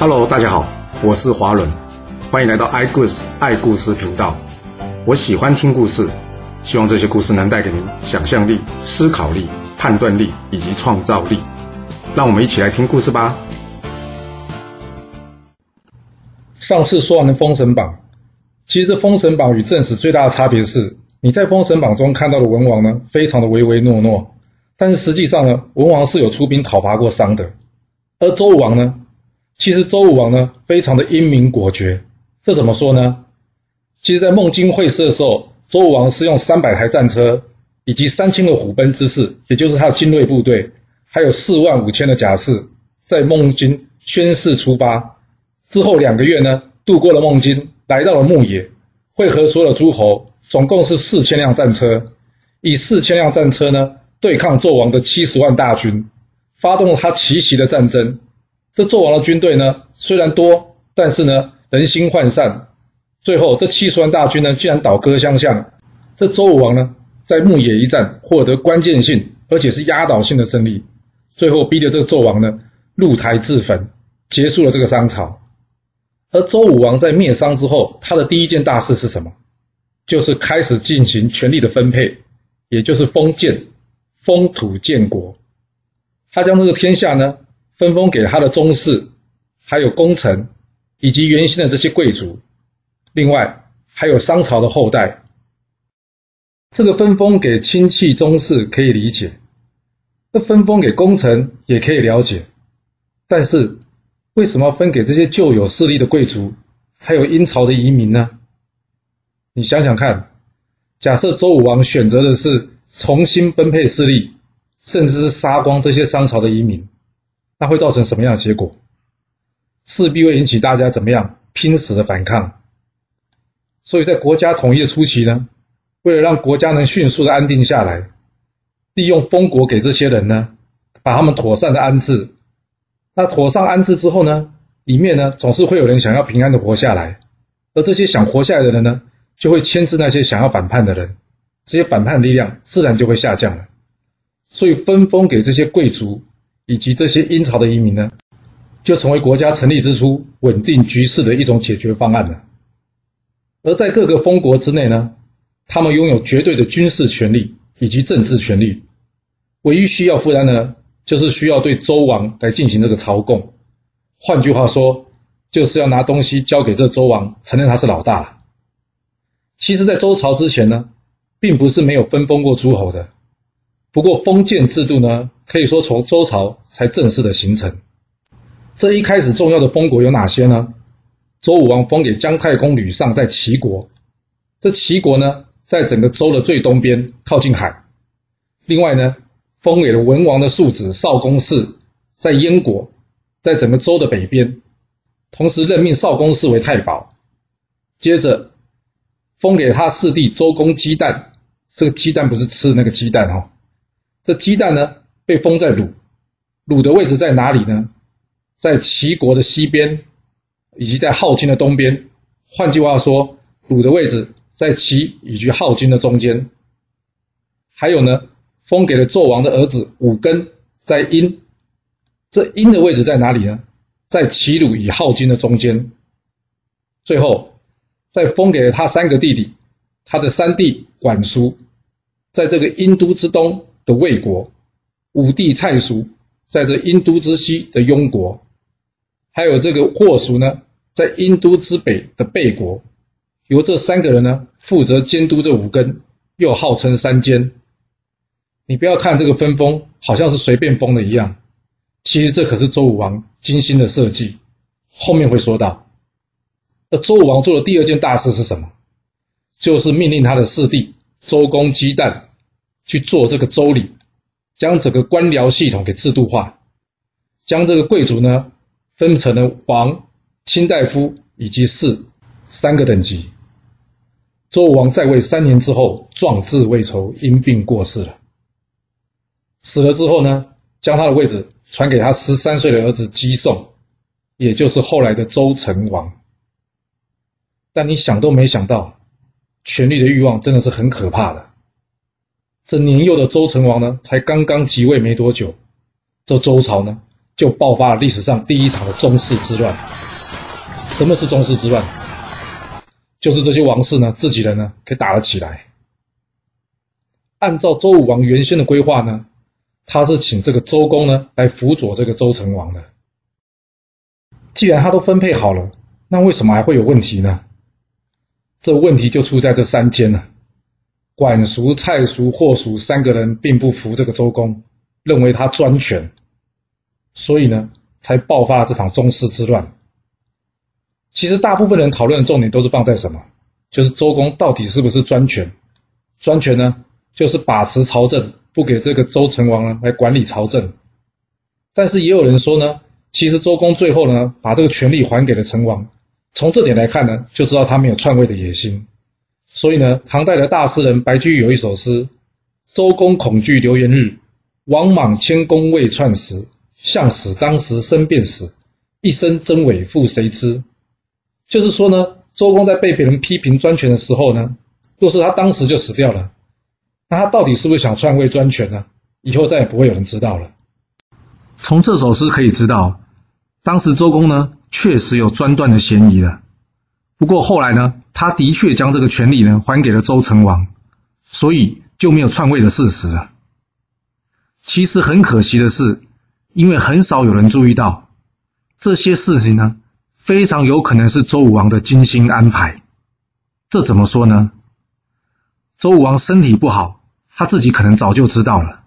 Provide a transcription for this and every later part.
Hello，大家好，我是华伦，欢迎来到爱故事爱故事频道。我喜欢听故事，希望这些故事能带给您想象力、思考力、判断力以及创造力。让我们一起来听故事吧。上次说完了《封神榜》，其实《封神榜》与正史最大的差别是，你在《封神榜》中看到的文王呢，非常的唯唯诺诺，但是实际上呢，文王是有出兵讨伐过商的，而周武王呢，其实周武王呢，非常的英明果决。这怎么说呢？其实，在孟津会师的时候，周武王是用三百台战车以及三千个虎贲之士，也就是他的精锐部队，还有四万五千的甲士，在孟津宣誓出发。之后两个月呢，渡过了孟津，来到了牧野，会合所有的诸侯，总共是四千辆战车，以四千辆战车呢，对抗纣王的七十万大军，发动了他奇袭的战争。这纣王的军队呢，虽然多，但是呢，人心涣散。最后，这七十万大军呢，竟然倒戈相向。这周武王呢，在牧野一战获得关键性而且是压倒性的胜利，最后逼得这个纣王呢，入台自焚，结束了这个商朝。而周武王在灭商之后，他的第一件大事是什么？就是开始进行权力的分配，也就是封建、封土建国。他将这个天下呢，分封给他的宗室，还有功臣，以及原先的这些贵族。另外还有商朝的后代。这个分封给亲戚宗室可以理解，那分封给功臣也可以了解，但是。为什么分给这些旧有势力的贵族，还有殷朝的移民呢？你想想看，假设周武王选择的是重新分配势力，甚至是杀光这些商朝的移民，那会造成什么样的结果？势必会引起大家怎么样拼死的反抗。所以在国家统一的初期呢，为了让国家能迅速的安定下来，利用封国给这些人呢，把他们妥善的安置。那妥善安置之后呢，里面呢总是会有人想要平安的活下来，而这些想活下来的人呢，就会牵制那些想要反叛的人，这些反叛力量自然就会下降了。所以分封给这些贵族以及这些殷朝的移民呢，就成为国家成立之初稳定局势的一种解决方案了。而在各个封国之内呢，他们拥有绝对的军事权力以及政治权力，唯一需要负担的。就是需要对周王来进行这个朝贡，换句话说，就是要拿东西交给这周王，承认他是老大了。其实，在周朝之前呢，并不是没有分封过诸侯的，不过封建制度呢，可以说从周朝才正式的形成。这一开始重要的封国有哪些呢？周武王封给姜太公吕尚在齐国，这齐国呢，在整个周的最东边，靠近海。另外呢。封给了文王的庶子少公氏，在燕国，在整个周的北边，同时任命少公氏为太保。接着，封给他四弟周公姬旦，这个鸡蛋不是吃的那个鸡蛋哈，这鸡蛋呢被封在鲁，鲁的位置在哪里呢？在齐国的西边，以及在镐京的东边。换句话说，鲁的位置在齐以及镐京的中间。还有呢？封给了纣王的儿子武庚，在殷，这殷的位置在哪里呢？在齐鲁与镐京的中间。最后，再封给了他三个弟弟，他的三弟管叔，在这个殷都之东的魏国；武帝蔡叔，在这殷都之西的雍国；还有这个霍叔呢，在殷都之北的贝国。由这三个人呢，负责监督这五根，又号称三监。你不要看这个分封好像是随便封的一样，其实这可是周武王精心的设计。后面会说到，那周武王做的第二件大事是什么？就是命令他的四弟周公姬旦去做这个周礼，将整个官僚系统给制度化，将这个贵族呢分成了王、卿大夫以及士三个等级。周武王在位三年之后，壮志未酬，因病过世了。死了之后呢，将他的位置传给他十三岁的儿子姬宋，也就是后来的周成王。但你想都没想到，权力的欲望真的是很可怕的。这年幼的周成王呢，才刚刚即位没多久，这周朝呢就爆发了历史上第一场的宗室之乱。什么是宗室之乱？就是这些王室呢，自己人呢，给打了起来。按照周武王原先的规划呢，他是请这个周公呢来辅佐这个周成王的。既然他都分配好了，那为什么还会有问题呢？这问题就出在这三间了。管叔、蔡叔、霍叔三个人并不服这个周公，认为他专权，所以呢，才爆发了这场宗室之乱。其实大部分人讨论的重点都是放在什么？就是周公到底是不是专权？专权呢，就是把持朝政，不给这个周成王呢来管理朝政。但是也有人说呢，其实周公最后呢，把这个权力还给了成王。从这点来看呢，就知道他没有篡位的野心。所以呢，唐代的大诗人白居易有一首诗：“周公恐惧流言日，王莽谦恭未篡时。向使当时身便死，一生真伪复谁知？”就是说呢，周公在被别人批评专权的时候呢，若是他当时就死掉了，那他到底是不是想篡位专权呢？以后再也不会有人知道了。从这首诗可以知道，当时周公呢，确实有专断的嫌疑了。不过后来呢，他的确将这个权力呢还给了周成王，所以就没有篡位的事实了。其实很可惜的是，因为很少有人注意到这些事情呢，非常有可能是周武王的精心安排。这怎么说呢？周武王身体不好，他自己可能早就知道了。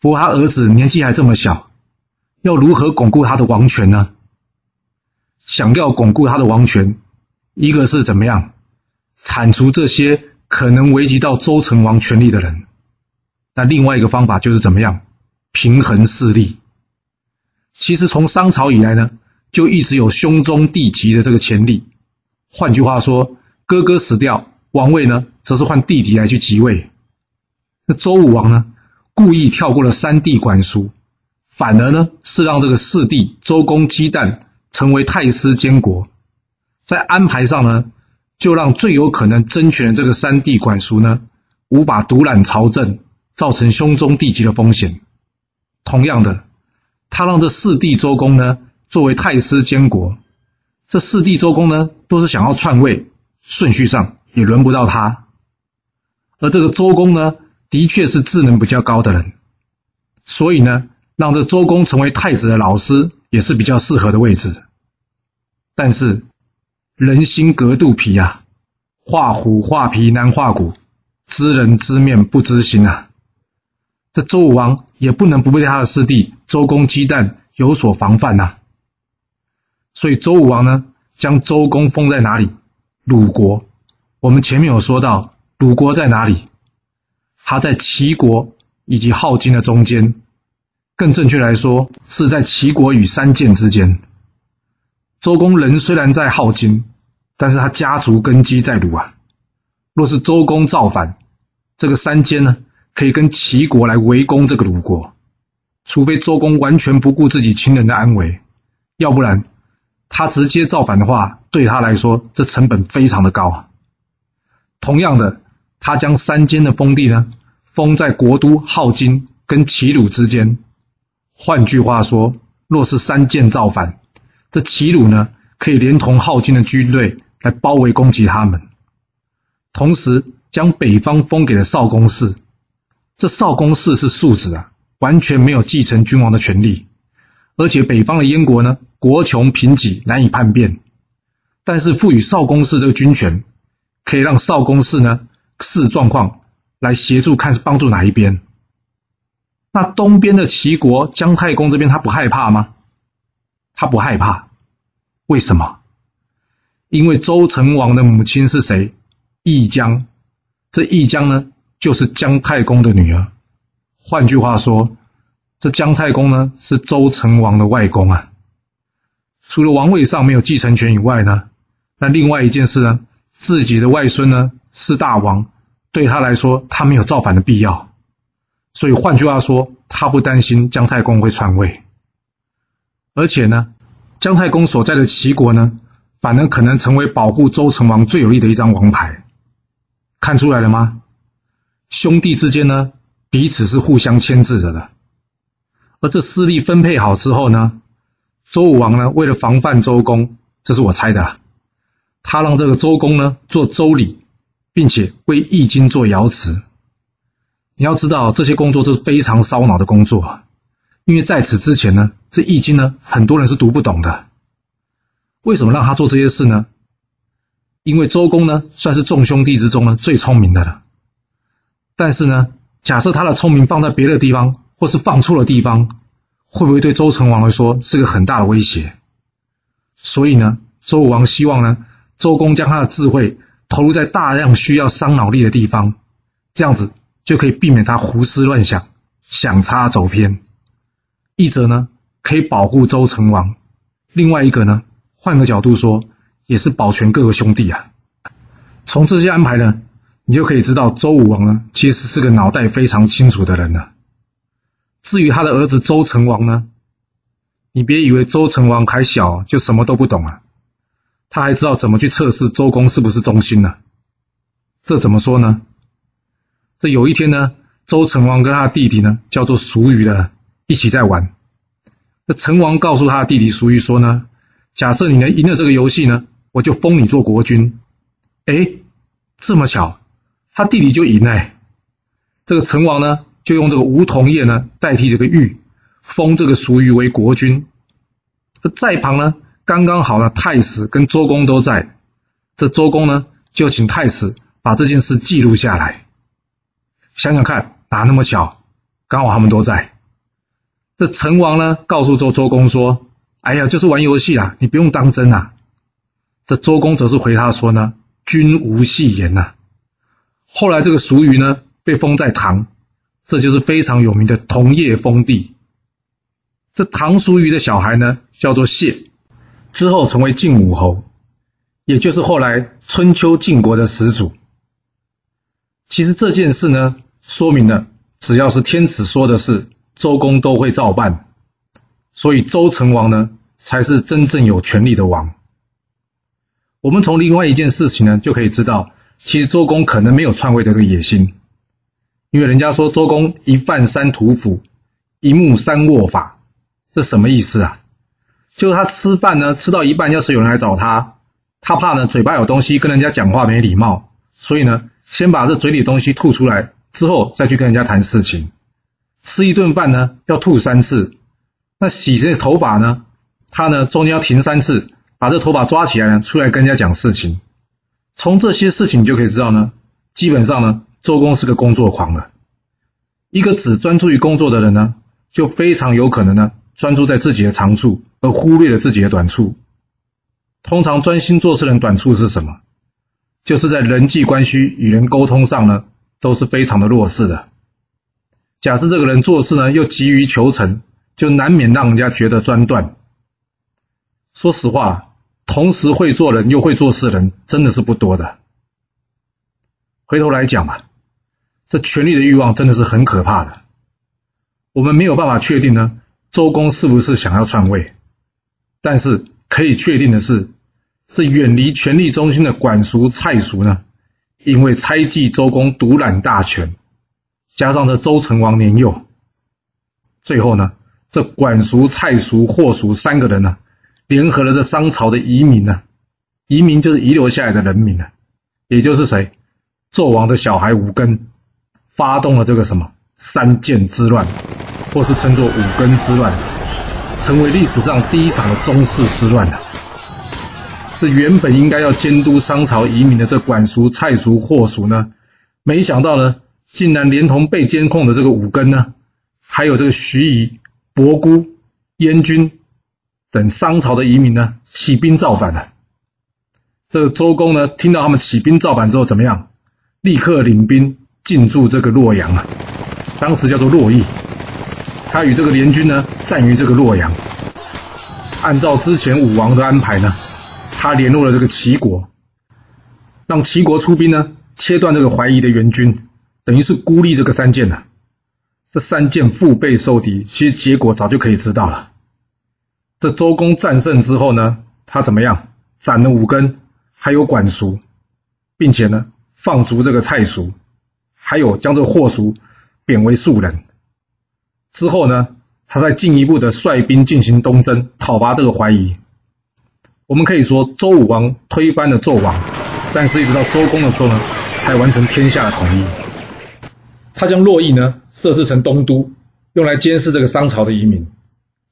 不过他儿子年纪还这么小，要如何巩固他的王权呢？想要巩固他的王权。一个是怎么样铲除这些可能危及到周成王权力的人，那另外一个方法就是怎么样平衡势力。其实从商朝以来呢，就一直有兄终弟及的这个潜力。换句话说，哥哥死掉，王位呢则是换弟弟来去即位。那周武王呢，故意跳过了三弟管叔，反而呢是让这个四弟周公姬旦成为太师监国。在安排上呢，就让最有可能争权的这个三弟管叔呢，无法独揽朝政，造成兄终弟及的风险。同样的，他让这四弟周公呢，作为太师监国。这四弟周公呢，都是想要篡位，顺序上也轮不到他。而这个周公呢，的确是智能比较高的人，所以呢，让这周公成为太子的老师，也是比较适合的位置。但是。人心隔肚皮啊，画虎画皮难画骨，知人知面不知心啊。这周武王也不能不被他的师弟周公姬旦有所防范呐。所以周武王呢，将周公封在哪里？鲁国。我们前面有说到，鲁国在哪里？他在齐国以及镐京的中间，更正确来说，是在齐国与三晋之间。周公人虽然在镐京，但是他家族根基在鲁啊。若是周公造反，这个三监呢，可以跟齐国来围攻这个鲁国。除非周公完全不顾自己亲人的安危，要不然他直接造反的话，对他来说这成本非常的高啊。同样的，他将三监的封地呢，封在国都镐京跟齐鲁之间。换句话说，若是三监造反，这齐鲁呢，可以连同镐京的军队来包围攻击他们，同时将北方封给了少公氏。这少公氏是庶子啊，完全没有继承君王的权利。而且北方的燕国呢，国穷贫瘠，难以叛变。但是赋予少公氏这个军权，可以让少公氏呢视状况来协助，看是帮助哪一边。那东边的齐国姜太公这边，他不害怕吗？他不害怕，为什么？因为周成王的母亲是谁？义姜。这义姜呢，就是姜太公的女儿。换句话说，这姜太公呢，是周成王的外公啊。除了王位上没有继承权以外呢，那另外一件事呢，自己的外孙呢是大王，对他来说，他没有造反的必要。所以换句话说，他不担心姜太公会篡位。而且呢，姜太公所在的齐国呢，反而可能成为保护周成王最有利的一张王牌。看出来了吗？兄弟之间呢，彼此是互相牵制着的。而这势力分配好之后呢，周武王呢为了防范周公，这是我猜的，他让这个周公呢做周礼，并且为《易经》做爻辞。你要知道，这些工作都是非常烧脑的工作，因为在此之前呢，这《易经》呢很多人是读不懂的。为什么让他做这些事呢？因为周公呢算是众兄弟之中呢最聪明的了。但是呢，假设他的聪明放在别的地方，或是放错了地方，会不会对周成王来说是个很大的威胁？所以呢，周武王希望呢，周公将他的智慧投入在大量需要伤脑力的地方，这样子就可以避免他胡思乱想、想差走偏。一则呢，可以保护周成王；另外一个呢，换个角度说，也是保全各个兄弟啊。从这些安排呢。你就可以知道周武王呢，其实是个脑袋非常清楚的人了。至于他的儿子周成王呢，你别以为周成王还小就什么都不懂啊，他还知道怎么去测试周公是不是忠心呢。这怎么说呢？这有一天呢，周成王跟他弟弟呢，叫做叔虞的，一起在玩。那成王告诉他的弟弟叔虞说呢，假设你能赢了这个游戏呢，我就封你做国君。哎，这么巧。他弟弟就赢了，这个成王呢，就用这个梧桐叶呢代替这个玉，封这个叔虞为国君。在旁呢，刚刚好呢，太史跟周公都在，这周公呢就请太史把这件事记录下来。想想看，哪那么巧，刚好他们都在。这成王呢告诉周周公说：“哎呀，就是玩游戏啊，你不用当真啊。”这周公则是回他说呢：“君无戏言呐。”后来这个叔虞呢被封在唐，这就是非常有名的桐叶封地。这唐叔虞的小孩呢叫做谢，之后成为晋武侯，也就是后来春秋晋国的始祖。其实这件事呢说明了，只要是天子说的事，周公都会照办，所以周成王呢才是真正有权力的王。我们从另外一件事情呢就可以知道。其实周公可能没有篡位的这个野心，因为人家说周公一饭三屠斧，一目三握法，这什么意思啊？就是他吃饭呢，吃到一半，要是有人来找他，他怕呢嘴巴有东西跟人家讲话没礼貌，所以呢先把这嘴里东西吐出来，之后再去跟人家谈事情。吃一顿饭呢要吐三次，那洗这头发呢，他呢中间要停三次，把这头发抓起来呢，出来跟人家讲事情。从这些事情就可以知道呢，基本上呢，周公是个工作狂的。一个只专注于工作的人呢，就非常有可能呢，专注在自己的长处，而忽略了自己的短处。通常专心做事人短处是什么？就是在人际关系与人沟通上呢，都是非常的弱势的。假设这个人做事呢，又急于求成，就难免让人家觉得专断。说实话。同时会做人又会做事的人真的是不多的。回头来讲吧，这权力的欲望真的是很可怕的。我们没有办法确定呢，周公是不是想要篡位？但是可以确定的是，这远离权力中心的管叔、蔡叔呢，因为猜忌周公独揽大权，加上这周成王年幼，最后呢，这管叔、蔡叔、霍叔三个人呢。联合了这商朝的遗民呢，遗民就是遗留下来的人民呢，也就是谁，纣王的小孩武根，发动了这个什么三建之乱，或是称作五更之乱，成为历史上第一场的中世之乱的。这原本应该要监督商朝移民的这管叔、蔡叔、霍叔呢，没想到呢，竟然连同被监控的这个武根呢，还有这个徐夷、伯姑、燕军。等商朝的移民呢起兵造反了，这个周公呢听到他们起兵造反之后怎么样？立刻领兵进驻这个洛阳啊，当时叫做洛邑。他与这个联军呢战于这个洛阳。按照之前武王的安排呢，他联络了这个齐国，让齐国出兵呢切断这个怀疑的援军，等于是孤立这个三箭呐。这三箭腹背受敌，其实结果早就可以知道了。这周公战胜之后呢，他怎么样？斩了五根，还有管叔，并且呢，放逐这个蔡叔，还有将这个霍叔贬为庶人。之后呢，他再进一步的率兵进行东征，讨伐这个怀疑。我们可以说，周武王推翻了纣王，但是一直到周公的时候呢，才完成天下的统一。他将洛邑呢设置成东都，用来监视这个商朝的移民。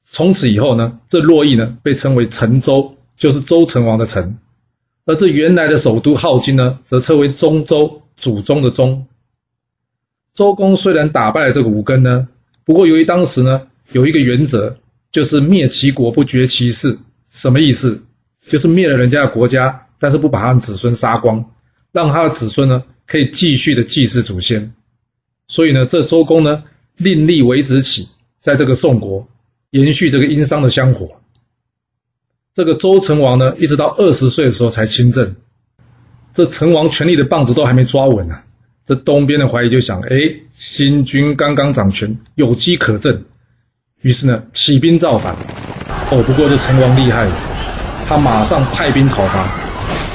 从此以后呢，这洛邑呢被称为成周，就是周成王的成。而这原来的首都镐京呢，则称为中州，祖宗的宗。周公虽然打败了这个武庚呢，不过由于当时呢有一个原则，就是灭其国不绝其氏。什么意思？就是灭了人家的国家，但是不把他们子孙杀光，让他的子孙呢可以继续的祭祀祖先。所以呢，这周公呢另立为子起，在这个宋国延续这个殷商的香火。这个周成王呢，一直到二十岁的时候才亲政。这成王权力的棒子都还没抓稳呢，这东边的怀疑就想：哎，新君刚刚掌权，有机可乘。于是呢，起兵造反。哦，不过这成王厉害，他马上派兵讨伐，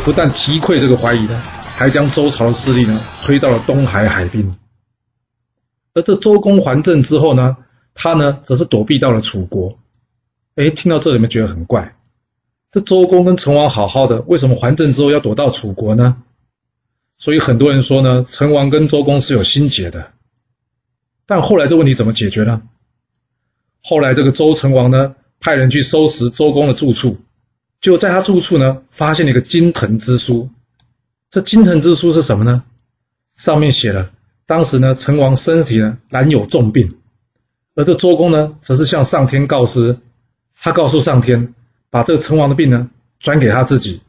不但击溃这个怀疑呢，还将周朝的势力呢推到了东海海滨。而这周公还政之后呢，他呢则是躲避到了楚国。哎，听到这里面觉得很怪？这周公跟成王好好的，为什么还政之后要躲到楚国呢？所以很多人说呢，成王跟周公是有心结的。但后来这问题怎么解决呢？后来这个周成王呢，派人去收拾周公的住处，就在他住处呢，发现了一个金藤之书。这金藤之书是什么呢？上面写了，当时呢，成王身体呢，染有重病，而这周公呢，则是向上天告知，他告诉上天。把这个成王的病呢转给他自己，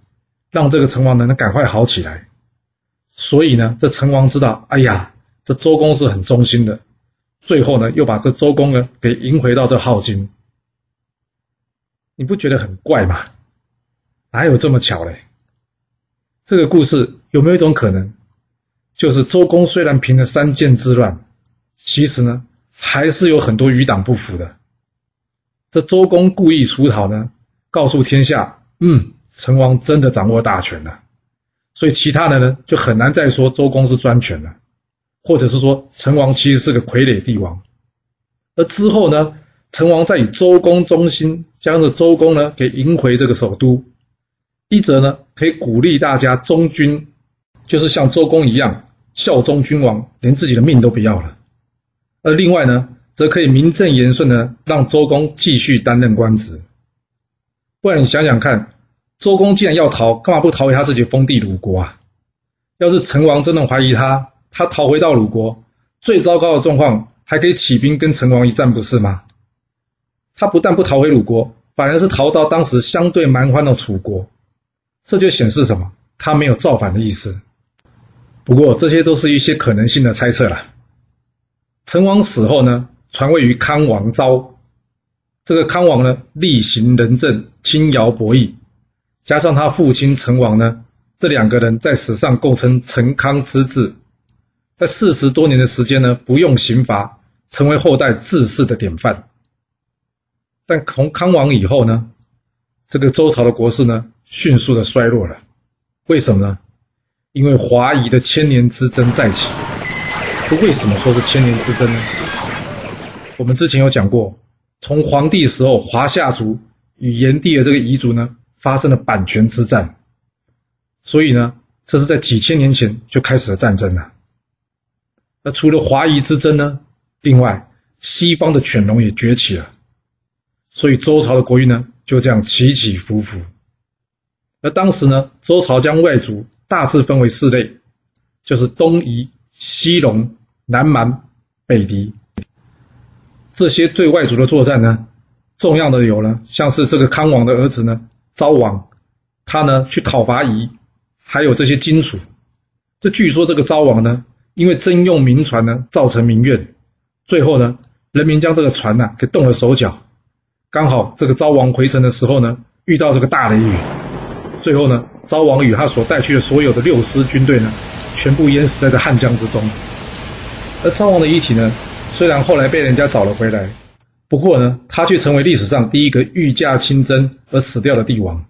让这个成王呢能赶快好起来。所以呢，这成王知道，哎呀，这周公是很忠心的。最后呢，又把这周公呢给迎回到这镐京。你不觉得很怪吗？哪有这么巧嘞？这个故事有没有一种可能，就是周公虽然平了三晋之乱，其实呢还是有很多余党不服的。这周公故意出逃呢？告诉天下，嗯，成王真的掌握大权了，所以其他的呢就很难再说周公是专权了，或者是说成王其实是个傀儡帝王。而之后呢，成王再以周公忠心，将这周公呢给迎回这个首都，一则呢可以鼓励大家忠君，就是像周公一样效忠君王，连自己的命都不要了；而另外呢，则可以名正言顺的让周公继续担任官职。不然你想想看，周公既然要逃，干嘛不逃回他自己封地鲁国啊？要是成王真的怀疑他，他逃回到鲁国，最糟糕的状况还可以起兵跟成王一战，不是吗？他不但不逃回鲁国，反而是逃到当时相对蛮荒的楚国，这就显示什么？他没有造反的意思。不过这些都是一些可能性的猜测了。成王死后呢，传位于康王昭。这个康王呢，力行仁政，轻徭薄役，加上他父亲成王呢，这两个人在史上构成成康之治，在四十多年的时间呢，不用刑罚，成为后代治世的典范。但从康王以后呢，这个周朝的国势呢，迅速的衰落了。为什么呢？因为华夷的千年之争再起。这为什么说是千年之争呢？我们之前有讲过。从黄帝时候，华夏族与炎帝的这个彝族呢，发生了版权之战。所以呢，这是在几千年前就开始了战争了。那除了华夷之争呢，另外西方的犬戎也崛起了。所以周朝的国运呢，就这样起起伏伏。而当时呢，周朝将外族大致分为四类，就是东夷、西戎、南蛮、北狄。这些对外族的作战呢，重要的有呢，像是这个康王的儿子呢，昭王，他呢去讨伐夷，还有这些荆楚。这据说这个昭王呢，因为征用民船呢，造成民怨，最后呢，人民将这个船呢给动了手脚。刚好这个昭王回城的时候呢，遇到这个大雷雨，最后呢，昭王与他所带去的所有的六师军队呢，全部淹死在这汉江之中。而昭王的遗体呢？虽然后来被人家找了回来，不过呢，他却成为历史上第一个御驾亲征而死掉的帝王。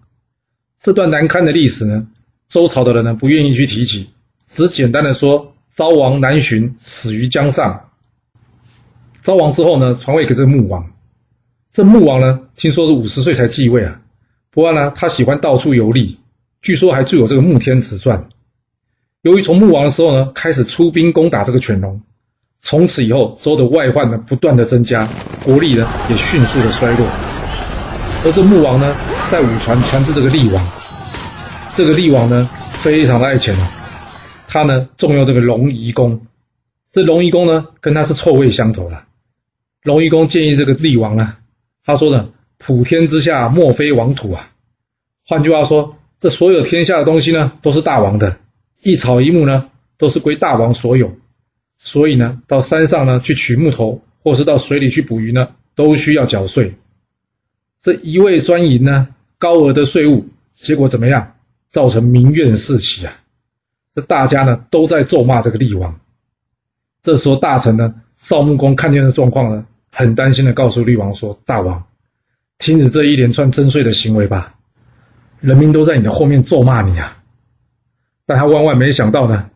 这段难堪的历史呢，周朝的人呢不愿意去提起，只简单的说昭王南巡死于江上。昭王之后呢，传位给这个穆王，这穆王呢，听说是五十岁才继位啊。不过呢，他喜欢到处游历，据说还著有这个《穆天子传》。由于从穆王的时候呢，开始出兵攻打这个犬戎，从此以后周的外患呢不断的增加，国力呢也迅速的衰落。而这穆王呢，在武传传至这个厉王，这个厉王呢非常的爱钱啊，他呢重用这个龙夷公，这龙夷公呢跟他是臭味相投的。龙夷公建议这个厉王啊，他说呢。普天之下莫非王土啊！换句话说，这所有天下的东西呢，都是大王的，一草一木呢，都是归大王所有。所以呢，到山上呢去取木头，或是到水里去捕鱼呢，都需要缴税。这一味专营呢，高额的税务，结果怎么样？造成民怨四起啊！这大家呢都在咒骂这个厉王。这时候大臣呢，少穆公看见这状况呢，很担心的告诉厉王说：“大王。”停止这一连串征税的行为吧，人民都在你的后面咒骂你啊！但他万万没想到呢，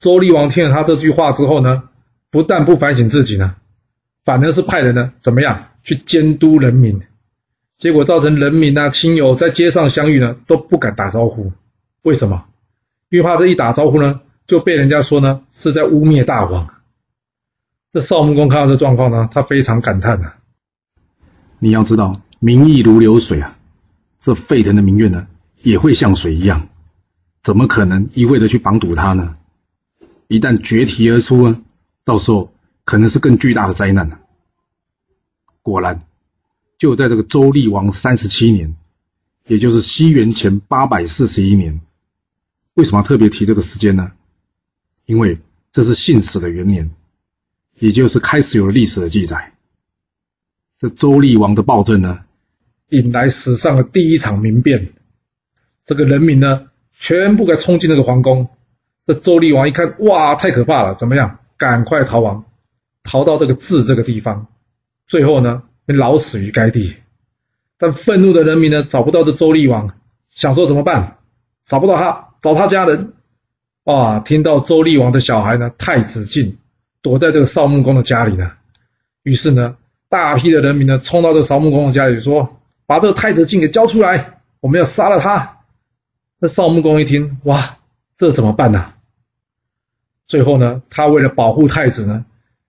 周厉王听了他这句话之后呢，不但不反省自己呢，反而是派人呢怎么样去监督人民，结果造成人民啊亲友在街上相遇呢都不敢打招呼，为什么？因为怕这一打招呼呢就被人家说呢是在污蔑大王。这少穆公看到这状况呢，他非常感叹呐，你要知道。民意如流水啊，这沸腾的民怨呢，也会像水一样，怎么可能一味的去绑堵它呢？一旦决堤而出呢，到时候可能是更巨大的灾难呢。果然，就在这个周厉王三十七年，也就是西元前八百四十一年，为什么特别提这个时间呢？因为这是信史的元年，也就是开始有了历史的记载。这周厉王的暴政呢？引来史上的第一场民变，这个人民呢，全部给冲进那个皇宫。这周厉王一看，哇，太可怕了！怎么样？赶快逃亡，逃到这个治这个地方。最后呢，老死于该地。但愤怒的人民呢，找不到这周厉王，想说怎么办？找不到他，找他家人。哇！听到周厉王的小孩呢，太子晋躲在这个少穆公的家里呢。于是呢，大批的人民呢，冲到这个少穆公的家里说。把这个太子晋给交出来，我们要杀了他。那少穆公一听，哇，这怎么办呢？最后呢，他为了保护太子呢，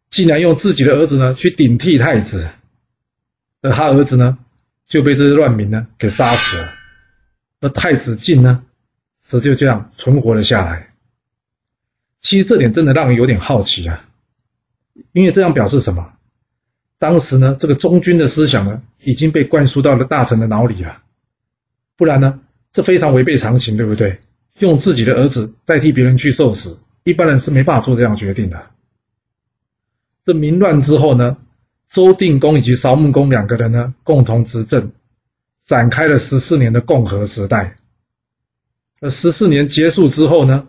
竟然用自己的儿子呢去顶替太子，而他儿子呢就被这些乱民呢给杀死了。而太子晋呢，则就这样存活了下来。其实这点真的让人有点好奇啊，因为这样表示什么？当时呢，这个忠君的思想呢，已经被灌输到了大臣的脑里了。不然呢，这非常违背常情，对不对？用自己的儿子代替别人去受死，一般人是没办法做这样决定的。这民乱之后呢，周定公以及少穆公两个人呢，共同执政，展开了十四年的共和时代。而十四年结束之后呢，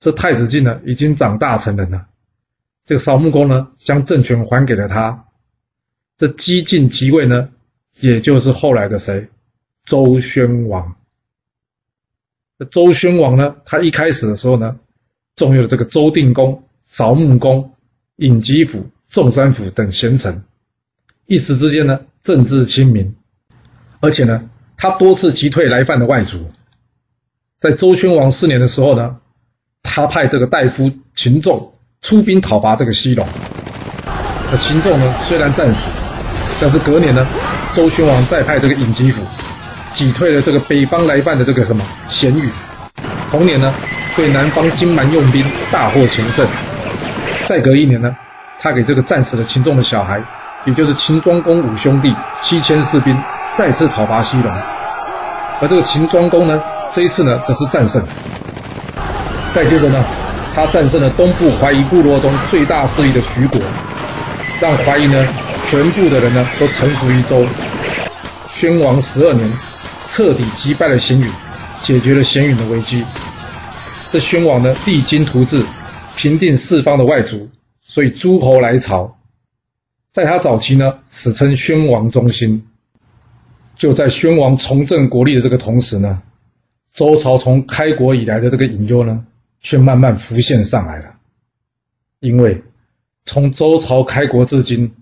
这太子晋呢，已经长大成人了。这个少穆公呢，将政权还给了他。这激进即位呢，也就是后来的谁？周宣王。周宣王呢，他一开始的时候呢，重用了这个周定公、少穆公、尹吉甫、仲山甫等贤臣，一时之间呢，政治清明，而且呢，他多次击退来犯的外族。在周宣王四年的时候呢，他派这个大夫秦仲出兵讨伐这个西戎。那秦仲呢，虽然战死。但是隔年呢，周宣王再派这个尹吉甫击退了这个北方来犯的这个什么鲜羽。同年呢，对南方荆蛮用兵，大获全胜。再隔一年呢，他给这个战死的秦仲的小孩，也就是秦庄公五兄弟七千士兵，再次讨伐西戎。而这个秦庄公呢，这一次呢，则是战胜。再接着呢，他战胜了东部怀疑部落中最大势力的徐国，让怀疑呢。全部的人呢都臣服于周。宣王十二年，彻底击败了鲜允，解决了鲜允的危机。这宣王呢励精图治，平定四方的外族，所以诸侯来朝。在他早期呢，史称宣王中兴。就在宣王重振国力的这个同时呢，周朝从开国以来的这个隐忧呢，却慢慢浮现上来了。因为从周朝开国至今，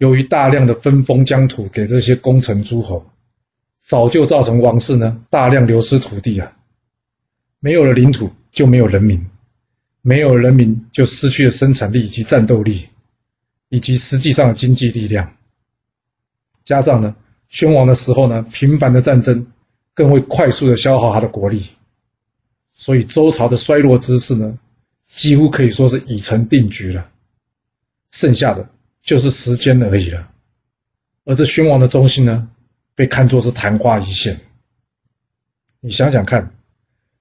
由于大量的分封疆土给这些功臣诸侯，早就造成王室呢大量流失土地啊。没有了领土，就没有人民；没有人民，就失去了生产力以及战斗力，以及实际上的经济力量。加上呢，宣王的时候呢，频繁的战争，更会快速的消耗他的国力。所以周朝的衰落之势呢，几乎可以说是已成定局了。剩下的就是时间而已了。而这宣王的中心呢，被看作是昙花一现。你想想看。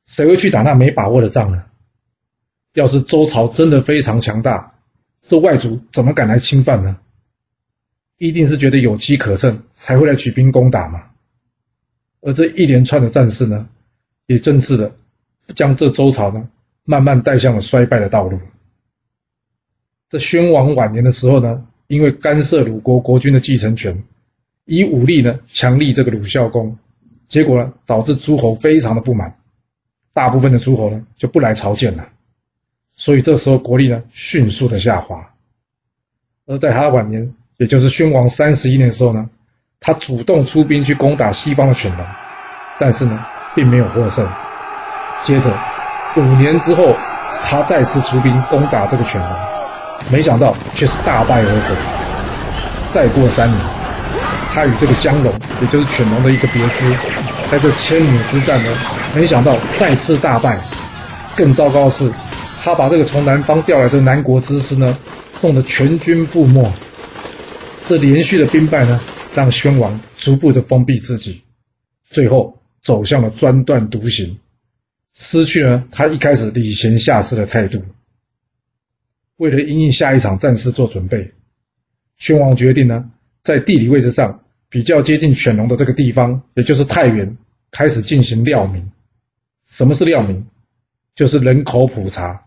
谁会去打那没把握的仗呢？要是周朝真的非常强大，这外族怎么敢来侵犯呢？一定是觉得有机可乘，才会来举兵攻打嘛。而这一连串的战事呢，也正式的将这周朝呢，慢慢带向了衰败的道路。这宣王晚年的时候呢，因为干涉鲁国国君的继承权，以武力呢强力这个鲁孝公，结果呢，导致诸侯非常的不满。大部分的诸侯呢就不来朝见了，所以这时候国力呢迅速的下滑。而在他晚年，也就是宣王三十一年的时候呢，他主动出兵去攻打西方的犬戎，但是呢并没有获胜。接着五年之后，他再次出兵攻打这个犬戎，没想到却是大败而回。再过三年，他与这个姜戎，也就是犬戎的一个别支，在这千里之战呢。没想到再次大败，更糟糕的是，他把这个从南方调来的南国之师呢，弄得全军覆没。这连续的兵败呢，让宣王逐步的封闭自己，最后走向了专断独行，失去了他一开始礼贤下士的态度。为了应应下一场战事做准备，宣王决定呢，在地理位置上比较接近犬戎的这个地方，也就是太原，开始进行料民。什么是料民？就是人口普查。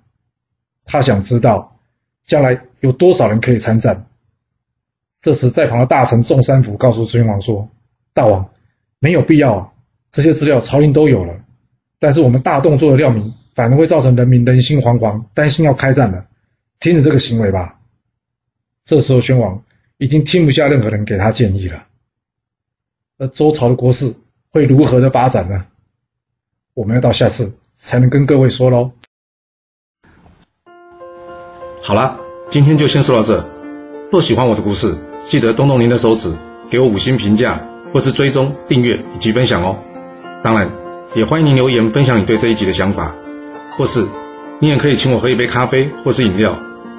他想知道将来有多少人可以参战。这时，在旁的大臣仲山府告诉宣王说：“大王，没有必要啊，这些资料朝廷都有了。但是我们大动作的料民，反而会造成人民人心惶惶，担心要开战了。停止这个行为吧。”这时候，宣王已经听不下任何人给他建议了。而周朝的国事会如何的发展呢？我们要到下次才能跟各位说喽。好了，今天就先说到这。若喜欢我的故事，记得动动您的手指，给我五星评价，或是追踪、订阅以及分享哦。当然，也欢迎您留言分享你对这一集的想法，或是你也可以请我喝一杯咖啡或是饮料，